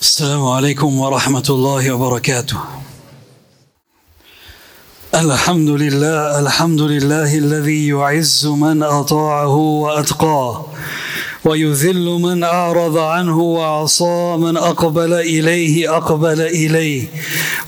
السلام عليكم ورحمة الله وبركاته. الحمد لله الحمد لله الذي يعز من أطاعه وأتقاه. ويذل من أعرض عنه وعصى من أقبل إليه أقبل إليه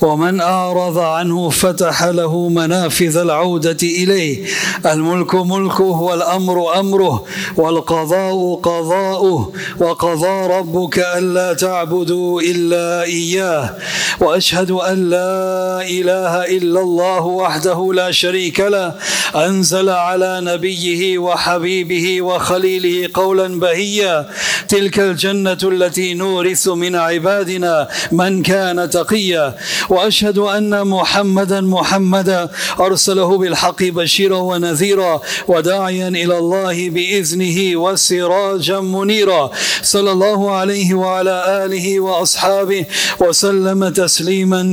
ومن أعرض عنه فتح له منافذ العودة إليه. الملك ملكه والأمر أمره والقضاء قضاؤه وقضى ربك ألا تعبدوا إلا إياه. وأشهد أن لا إله إلا الله وحده لا شريك له. أنزل على نبيه وحبيبه وخليله قولا بهيا. تلك الجنة التي نورث من عبادنا من كان تقيا. وأشهد أن محمدا محمدا أرسله بالحق بشيرا ونذيرا وداعيا إلى الله بإذنه وسراجا منيرا. صلى الله عليه وعلى آله وأصحابه وسلم تسليما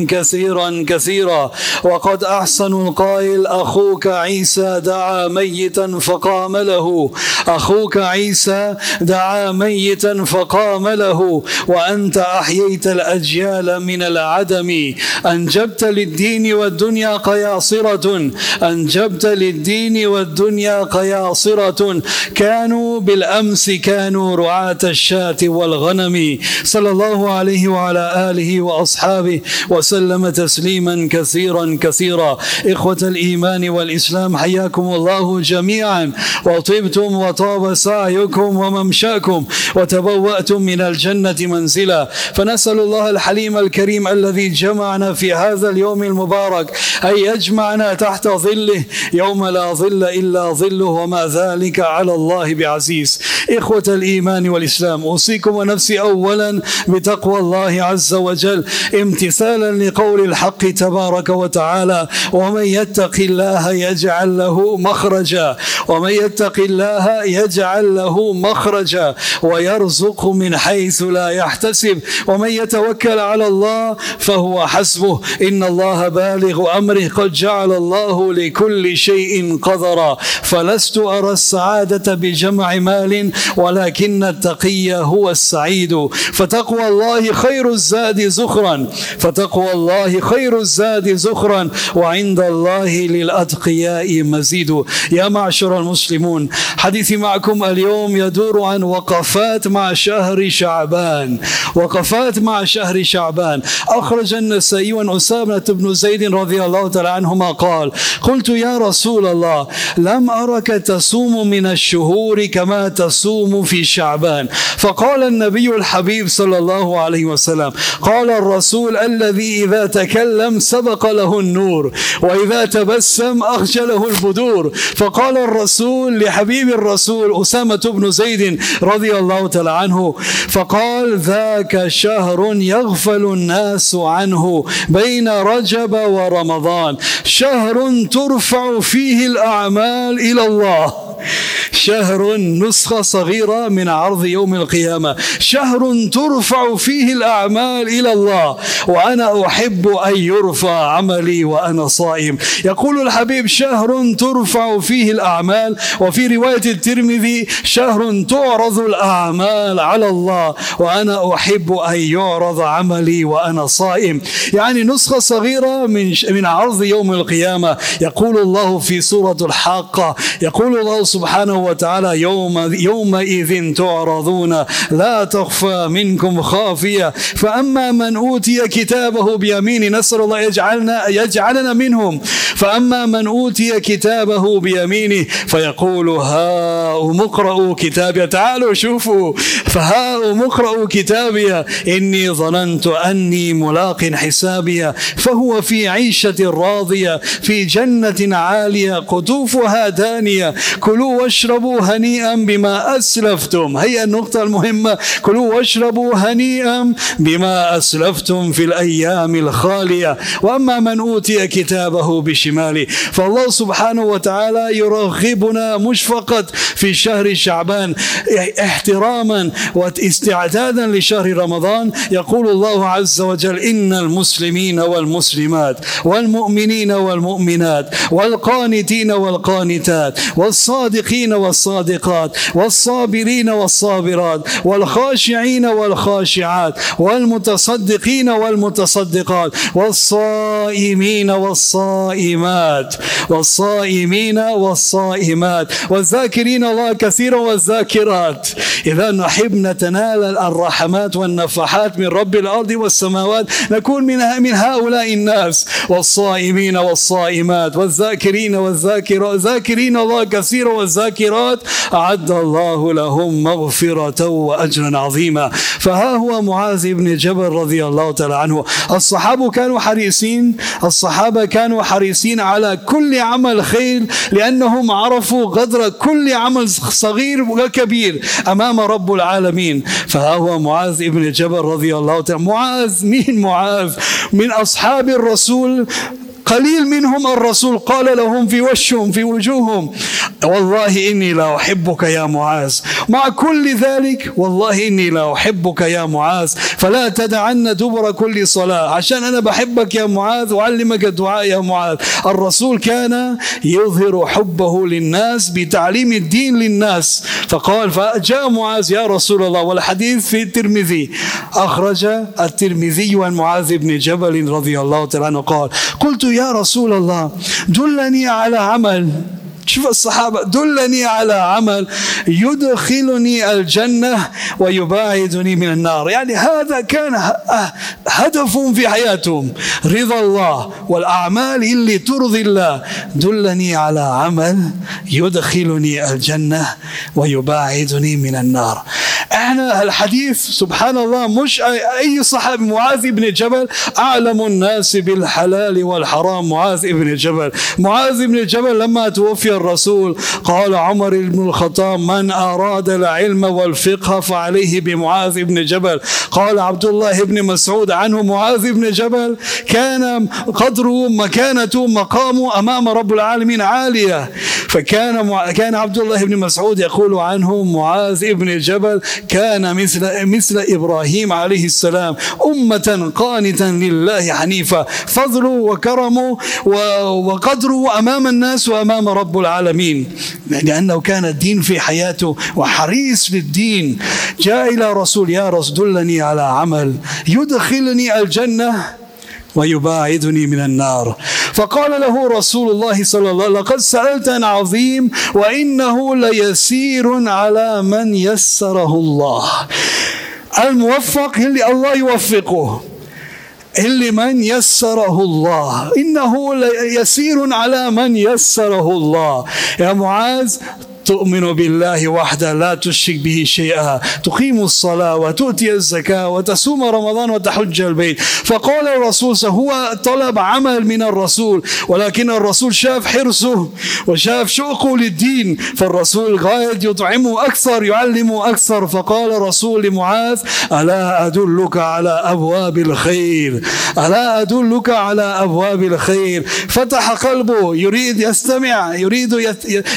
كثيرا كثيرا. وقد أحسن القائل أخوك عيسى دعا ميتا فقام له. أخوك عيسى دعا ميتا فقام له. وأنت أحييت الأجيال من العدم. أنجبت للدين والدنيا قياصرة. أنجبت للدين والدنيا قياصرة. كانوا بالأمس كانوا رعاة الشاة والغنم. صلى الله عليه وعلى آله وأصحابه وسلم تسليما كثيرا كثيرا. إخوة الإيمان والإسلام حياكم الله جميعا. وطبتم وطاب سعيكم وممشاكم وتبوأتم من الجنة منزلا. فنسأل الله الحليم الكريم الذي جمعنا في هذا اليوم المبارك أن يجمعنا تحت ظله. يوم لا ظل إلا ظله وما ذلك على الله بعزيز. إخوة الإيمان والإسلام أوصيكم ونفسي أولا بتقوى الله عز وجل. امتثالا لقول الحق تبارك وتعالى ومن يتق الله يجعل له مخرجا ومن يتق الله يجعل له مخرجا ويرزق من حيث لا يحتسب ومن يتوكل على الله فهو حسبه إن الله بالغ أمره قد جعل الله لكل شيء قدرا فلست أرى السعادة بجمع مال ولكن التقي هو السعيد فتقوى الله خير الزاد زخرا. فتقوى الله خير الزاد زخرا وعند الله للأتقياء مزيد. يا معشر المسلمون حديثي معكم اليوم يدور عن وقفات مع شهر شعبان. وقفات مع شهر شعبان. أخرج النسائي عن أسامة بن زيد رضي الله تعالى عنهما قال قلت يا رسول الله لم أرك تصوم من الشهور كما تصوم في شعبان. فقال النبي الحبيب صلى الله عليه وسلم قال الرسول الذي إذا تكلم سبق له النور وإذا تبسم أخجله البدور. فقال الرسول لحبيب الرسول أسامة بن زيد رضي الله تعالى عنه فقال ذاك شهر يغفل الناس عنه بين رجب ورمضان. شهر ترفع فيه الأعمال إلى الله. شهر نسخة صغيرة من عرض يوم القيامة. شهر ترفع فيه الأعمال إلى الله. وأنا أحب أن يرفع عملي وأنا صائم. يقول الحبيب شهر ترفع فيه الأعمال. وفي رواية الترمذي شهر تعرض الأعمال على الله. وأنا أحب أن يعرض عملي وأنا صائم. يعني نسخة صغيرة من من عرض يوم القيامة. يقول الله في سورة الحاقة. يقول الله سبحانه وتعالى يوم يومئذ تعرضون. لا تخفى منكم خافية. فأما من أوتي كتابه بيمين نسأل الله يجعلنا يجعلنا منهم. فأما من أوتي كتابه بيمينه فيقول هاؤم اقرأوا كتابي. تعالوا شوفوا. فهاؤم اقرأوا كتابي إني ظننت أني ملاق حسابي. فهو في عيشة راضية في جنة عالية قطوفها دانية. كلوا واشربوا هنيئا بما أسلفتم. هي النقطة المهمة. كلوا واشربوا هنيئا بما أسلفتم في الأيام الخالية. وأما من أوتي كتابه بشماله فالله سبحانه وتعالى يرغبنا مش فقط في شهر شعبان احتراما واستعدادا لشهر رمضان. يقول الله عز وجل إن المسلمين والمسلمات والمؤمنين والمؤمنات والقانتين والقانتات والصادقين والصادقات والصابرين والصابرات والخاشعين والخاشعات والمتصدقين والمتصدقات والصائمين والصائمات والصائمين والصائمات والذاكرين الله كثيرا والذاكرات. إذا نحب نتنال الرحمات والنفحات من رب الأرض والسماوات نكون من من هؤلاء الناس والصائمين والصائمات والذاكرين والذاكرات ذاكرين الله كثيرا والذاكرات. أعد الله لهم مغفرة وأجرا عظيما. فها هو معاذ بن جبل رضي الله تعالى عنه. الصحابة كانوا حريصين الصحابة كانوا حريصين على كل عمل خير لأنهم عرفوا قدر كل عمل صغير وكبير أمام رب العالمين. فها هو معاذ بن جبل رضي الله تعالى معاذ مين معاذ؟ من أصحاب الرسول قليل منهم الرسول. قال لهم في وشهم في وجوههم والله إني لا أحبك يا معاذ. مع كل ذلك والله إني لا أحبك يا معاذ. فلا تدعن دبر كل صلاة. عشان أنا بحبك يا معاذ وأعلمك الدعاء يا معاذ. الرسول كان يظهر حبه للناس بتعليم الدين للناس. فقال فجاء معاذ يا رسول الله. والحديث في الترمذي. أخرج الترمذي عن معاذ بن جبل رضي الله تعالى عنه قال قلت يا رسول الله دلني على عمل. شوف الصحابة دلني على عمل يدخلني الجنة ويباعدني من النار. يعني هذا كان هدف في حياتهم. رضا الله والأعمال اللي ترضي الله. دلني على عمل يدخلني الجنة ويباعدني من النار. إحنا الحديث سبحان الله مش أي صحابي معاذ بن جبل أعلم الناس بالحلال والحرام. معاذ بن جبل معاذ بن جبل لما توفي الرسول قال عمر بن الخطاب من أراد العلم والفقه فعليه بمعاذ بن جبل. قال عبد الله بن مسعود عنه معاذ بن جبل كان قدره مكانته مقامه أمام رب العالمين عالية. فكان كان عبد الله بن مسعود يقول عنه معاذ بن جبل كان مثل مثل إبراهيم عليه السلام أمة قانتا لله حنيفا فضله وكرمه وقدره أمام الناس وأمام رب العالمين لأنه كان الدين في حياته وحريص للدين جاء إلى رسول يا رسول دلني على عمل يدخلني الجنة ويباعدني من النار. فقال له رسول الله صلى الله عليه وسلم لقد سألت عن عظيم وإنه ليسير على من يسره الله. الموفق اللي الله يوفقه. اللي من يسره الله. إنه يسير على من يسره الله. يا معاذ تؤمن بالله وحده لا تشرك به شيئا. تقيم الصلاة وتؤتي الزكاة وتصوم رمضان وتحج البيت. فقال الرسول هو طلب عمل من الرسول ولكن الرسول شاف حرصه وشاف شوقه للدين. فالرسول غاية يطعمه أكثر يعلمه أكثر. فقال الرسول لمعاذ ألا أدلك على أبواب الخير؟ ألا أدلك على أبواب الخير؟ فتح قلبه يريد يستمع يريد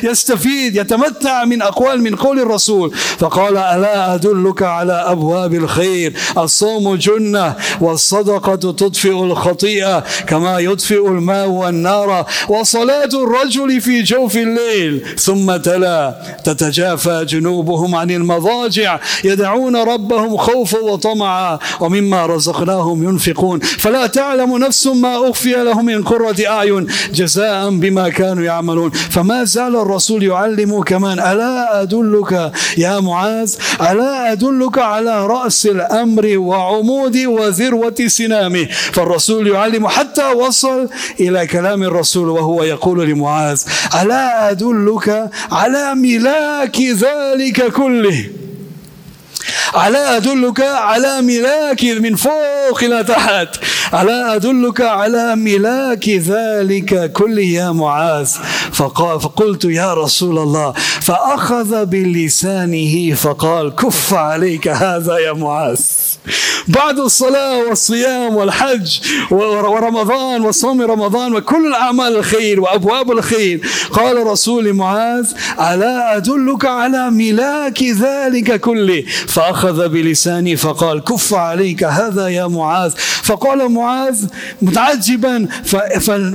يستفيد يتمنى يتمتع من أقوال من قول الرسول. فقال ألا أدلك على أبواب الخير؟ الصوم جنة والصدقة تطفئ الخطيئة كما يطفئ الماء والنار وصلاة الرجل في جوف الليل. ثم تلا تتجافى جنوبهم عن المضاجع يدعون ربهم خوفا وطمعا ومما رزقناهم ينفقون. فلا تعلم نفس ما أخفي لهم من قرة أعين جزاء بما كانوا يعملون. فما زال الرسول يعلمك كمان ألا أدلك يا معاذ ألا أدلك على رأس الأمر وعمود وذروة سنامه؟ فالرسول يعلم حتى وصل إلى كلام الرسول وهو يقول لمعاذ ألا أدلك على ملاك ذلك كله؟ ألا أدلك على ملاك من فوق إلى تحت؟ ألا أدلك على ملاك ذلك كل يا معاذ؟ فقال فقلت يا رسول الله فأخذ بلسانه فقال كف عليك هذا يا معاذ. بعد الصلاة والصيام والحج ورمضان وصوم رمضان وكل الأعمال الخير وأبواب الخير قال رسول معاذ ألا أدلك على ملاك ذلك كله؟ فأخذ بلساني فقال كف عليك هذا يا معاذ. فقال معاذ متعجبا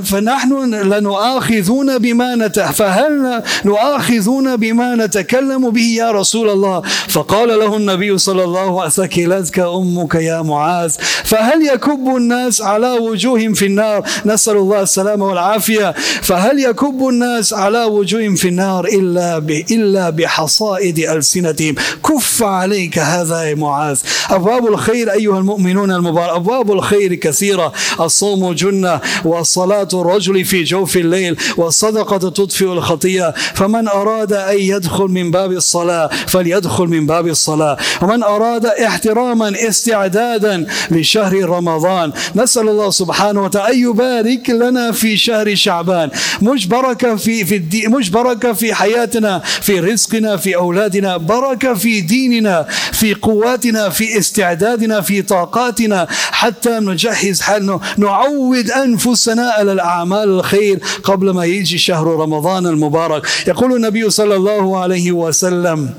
فنحن لنؤاخذون بما فهل نؤاخذون بما نتكلم به يا رسول الله؟ فقال له النبي صلى الله عليه وسلم ثكلتك أمك يا معاذ فهل يكب الناس على وجوههم في النار؟ نسأل الله السلامة والعافية. فهل يكب الناس على وجوههم في النار إلا إلا بحصائد ألسنتهم؟ كف عليك هذا يا معاذ. أبواب الخير أيها المؤمنون المبارك أبواب الخير كثيرة. الصوم جنة والصلاة الرجل في جوف الليل والصدقة تطفئ الخطيئة فمن أراد أن يدخل من باب الصلاة فليدخل من باب الصلاة. ومن أراد احتراما استعدادا لشهر رمضان نسأل الله سبحانه وتعالى أن يبارك لنا في شهر شعبان. مش بركة في في الدين مش بركة في حياتنا في رزقنا في أولادنا. بركة في ديننا في قواتنا في استعدادنا في طاقاتنا. حتى نجهز حالنا نعود أنفسنا على الأعمال الخير قبل ما يجي شهر رمضان المبارك. يقول النبي صلى الله عليه وسلم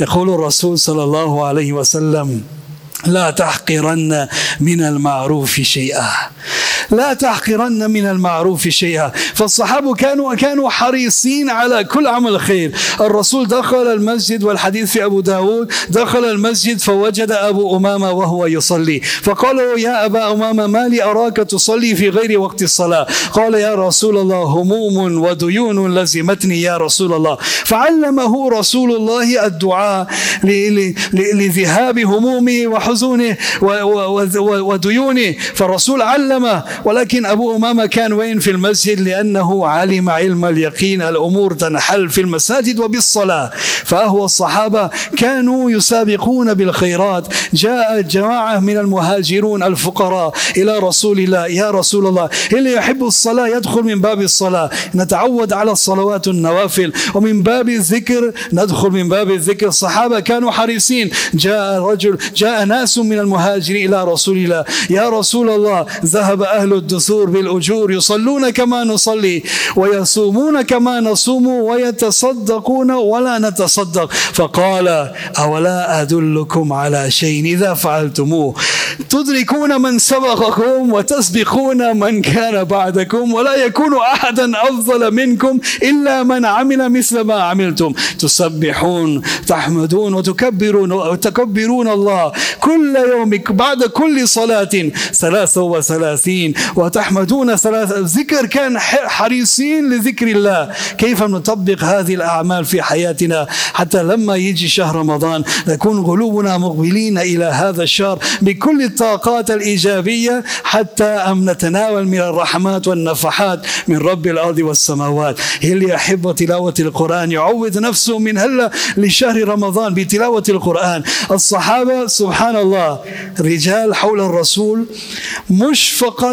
يقول الرسول صلى الله عليه وسلم لا تحقرن من المعروف شيئا. لا تحقرن من المعروف شيئا. فالصحابة كانوا كانوا حريصين على كل عمل خير. الرسول دخل المسجد والحديث في أبو داود دخل المسجد فوجد أبو أمامة وهو يصلي. فقال له يا أبا أمامة ما لي أراك تصلي في غير وقت الصلاة؟ قال يا رسول الله هموم وديون لزمتني يا رسول الله. فعلمه رسول الله الدعاء لذهاب همومه وحزونه وديونه. فالرسول علمه ولكن أبو أمامة كان وين في المسجد؟ لأنه علم علم اليقين الأمور تنحل في المساجد وبالصلاة. فهو الصحابة كانوا يسابقون بالخيرات. جاء جماعة من المهاجرون الفقراء إلى رسول الله. يا رسول الله اللي يحب الصلاة؟ يدخل من باب الصلاة. نتعود على الصلوات النوافل. ومن باب الذكر ندخل من باب الذكر. الصحابة كانوا حريصين. جاء رجل جاء ناس من المهاجرين إلى رسول الله. يا رسول الله ذهب أهل الدثور بالأجور يصلون كما نصلي ويصومون كما نصوم ويتصدقون ولا نتصدق. فقال أولا أدلكم على شيء إذا فعلتموه؟ تدركون من سبقكم وتسبقون من كان بعدكم ولا يكون أحدا أفضل منكم إلا من عمل مثل ما عملتم. تسبحون تحمدون وتكبرون وتكبرون الله كل يوم بعد كل صلاة ثلاثة وثلاثين وتحمدون ثلاثة ذكر كان حريصين لذكر الله. كيف نطبق هذه الأعمال في حياتنا حتى لما يجي شهر رمضان نكون قلوبنا مقبلين إلى هذا الشهر بكل الطاقات الإيجابية حتى أم نتناول من الرحمات والنفحات من رب الأرض والسماوات. اللي يحب تلاوة القرآن يعود نفسه من هلأ لشهر رمضان بتلاوة القرآن. الصحابة سبحان الله رجال حول الرسول مش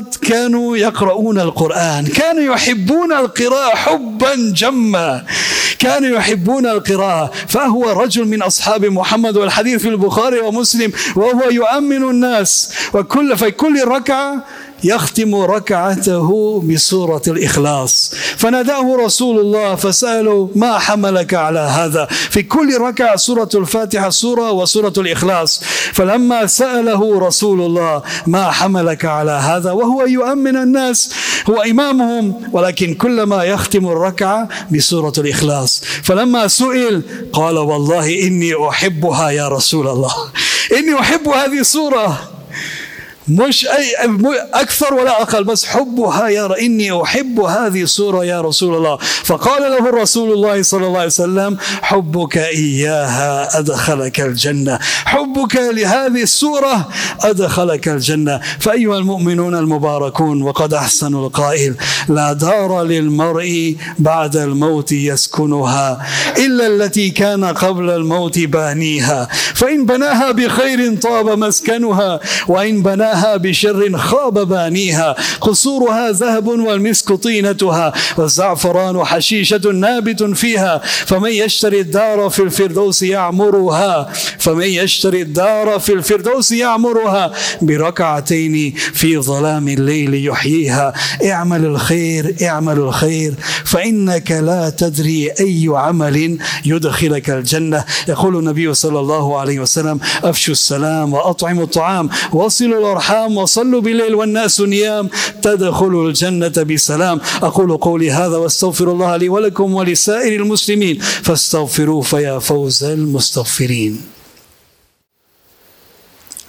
فقط كانوا يقرؤون القرآن كانوا يحبون القراءة حبا جما. كانوا يحبون القراءة. فهو رجل من أصحاب محمد والحديث في البخاري ومسلم وهو يؤمن الناس. وكل في كل ركعة يختم ركعته بسورة الإخلاص. فناداه رسول الله فسأله ما حملك على هذا? في كل ركعة سورة الفاتحة سورة وسورة الإخلاص. فلما سأله رسول الله ما حملك على هذا? وهو يؤمن الناس هو إمامهم ولكن كلما يختم الركعة بسورة الإخلاص. فلما سئل قال والله إني أحبها يا رسول الله إني أحب هذه السورة. مش أي أكثر ولا أقل بس حبها يا إني أحب هذه السورة يا رسول الله. فقال له الرسول الله صلى الله عليه وسلم حبك إياها أدخلك الجنة حبك لهذه السورة أدخلك الجنة. فأيها المؤمنون المباركون وقد أحسن القائل لا دار للمرء بعد الموت يسكنها إلا التي كان قبل الموت بانيها. فإن بناها بخير طاب مسكنها وإن بناها بناها بشر خاب بانيها. قصورها ذهب والمسك طينتها. والزعفران حشيشة نابت فيها. فمن يشتري الدار في الفردوس يعمرها. فمن يشتري الدار في الفردوس يعمرها. بركعتين في ظلام الليل يحييها. اعمل الخير اعمل الخير. فإنك لا تدري أي عمل يدخلك الجنة. يقول النبي صلى الله عليه وسلم أفشوا السلام وأطعموا الطعام. وصلوا الأرحام وصلوا بالليل والناس نيام. تدخلوا الجنة بسلام. أقول قولي هذا واستغفر الله لي ولكم ولسائر المسلمين. فاستغفروه فيا فوز المستغفرين.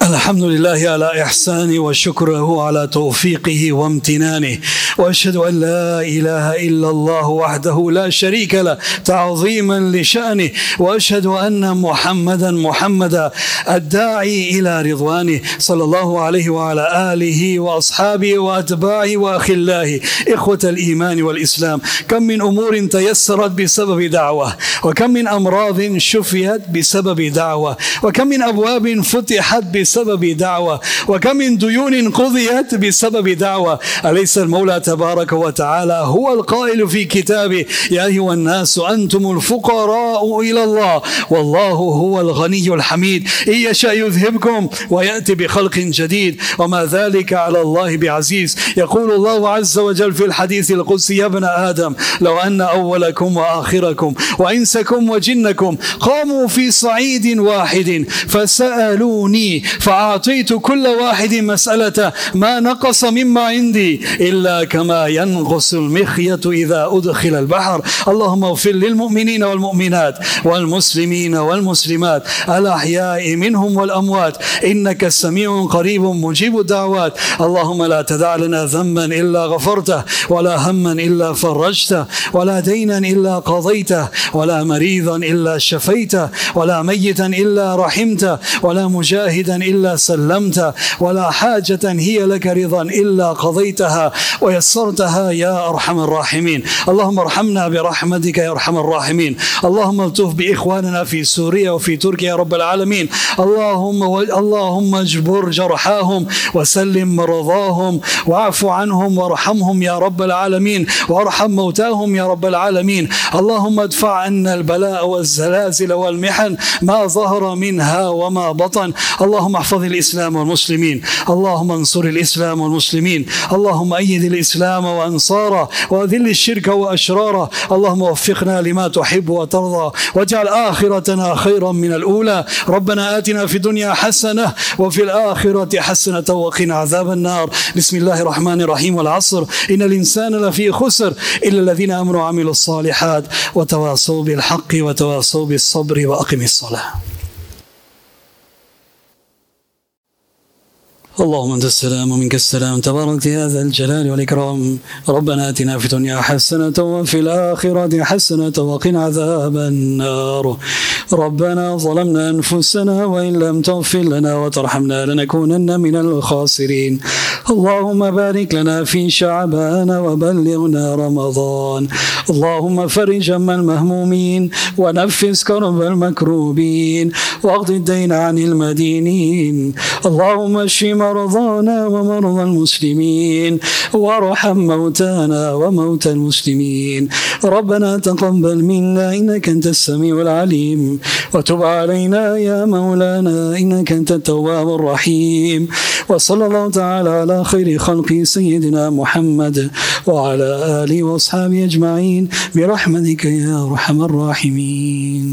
الحمد لله على إحسانه وشكره على توفيقه وامتنانه وأشهد أن لا إله إلا الله وحده لا شريك له تعظيما لشأنه وأشهد أن محمدا محمدا الداعي إلى رضوانه صلى الله عليه وعلى آله وأصحابه وأتباعه وأخلاه إخوة الإيمان والإسلام. كم من أمور تيسرت بسبب دعوة وكم من أمراض شفيت بسبب دعوة وكم من أبواب فتحت بسبب دعوة؟ وكم من ديون قضيت بسبب دعوة؟ أليس المولى تبارك وتعالى هو القائل في كتابه؟ يا أيها الناس أنتم الفقراء إلى الله والله هو الغني الحميد. إن يشاء يذهبكم ويأتي بخلق جديد. وما ذلك على الله بعزيز. يقول الله عز وجل في الحديث القدسي يا ابن آدم لو أن أولكم وآخركم وإنسكم وجنكم قاموا في صعيد واحد فسألوني فأعطيت كل واحد مسألة ما نقص مما عندي إلا كما ينقص المخية إذا أدخل البحر. اللهم اغفر للمؤمنين والمؤمنات والمسلمين والمسلمات الأحياء منهم والأموات. إنك سميع قريب مجيب الدعوات. اللهم لا تدع لنا ذنبا إلا غفرته ولا هما إلا فرجته ولا دينا إلا قضيته ولا مريضا إلا شفيته ولا ميتا إلا رحمته ولا مجاهدا إلا سلمته ولا حاجة هي لك رضا إلا قضيتها ويسرتها يا أرحم الراحمين. اللهم ارحمنا برحمتك يا أرحم الراحمين. اللهم التف بإخواننا في سوريا وفي تركيا يا رب العالمين. اللهم و... اللهم اجبر جرحاهم وسلم مرضاهم واعف عنهم وارحمهم يا رب العالمين وارحم موتاهم يا رب العالمين. اللهم ادفع عنا البلاء والزلازل والمحن ما ظهر منها وما بطن. اللهم احفظ الإسلام والمسلمين. اللهم انصر الإسلام والمسلمين. اللهم أيد الإسلام وأنصاره وأذل الشرك وأشراره. اللهم وفقنا لما تحب وترضى واجعل آخرتنا خيرا من الأولى. ربنا آتنا في الدنيا حسنة وفي الآخرة حسنة وقنا عذاب النار. بسم الله الرحمن الرحيم والعصر. إن الإنسان لفي خسر إلا الذين آمنوا وعملوا الصالحات وتواصوا بالحق وتواصوا بالصبر وأقم الصلاة. اللهم انت السلام ومنك السلام. تبارك هذا الجلال والإكرام. ربنا آتنا في الدنيا حسنة وفي الآخرة حسنة وقنا عذاب النار. ربنا ظلمنا أنفسنا وإن لم تغفر لنا وترحمنا لنكونن من الخاسرين. اللهم بارك لنا في شعبان وبلغنا رمضان. اللهم فرج هم المهمومين ونفس كرب المكروبين. واقض الدين عن المدينين. اللهم اشف مرضانا ومرضى المسلمين وارحم موتانا وموتى المسلمين. ربنا تقبل منا إنك أنت السميع العليم. وتب علينا يا مولانا إنك أنت التواب الرحيم. وصلى الله تعالى على خير خلق سيدنا محمد وعلى آله وأصحابه أجمعين. برحمتك يا أرحم الراحمين.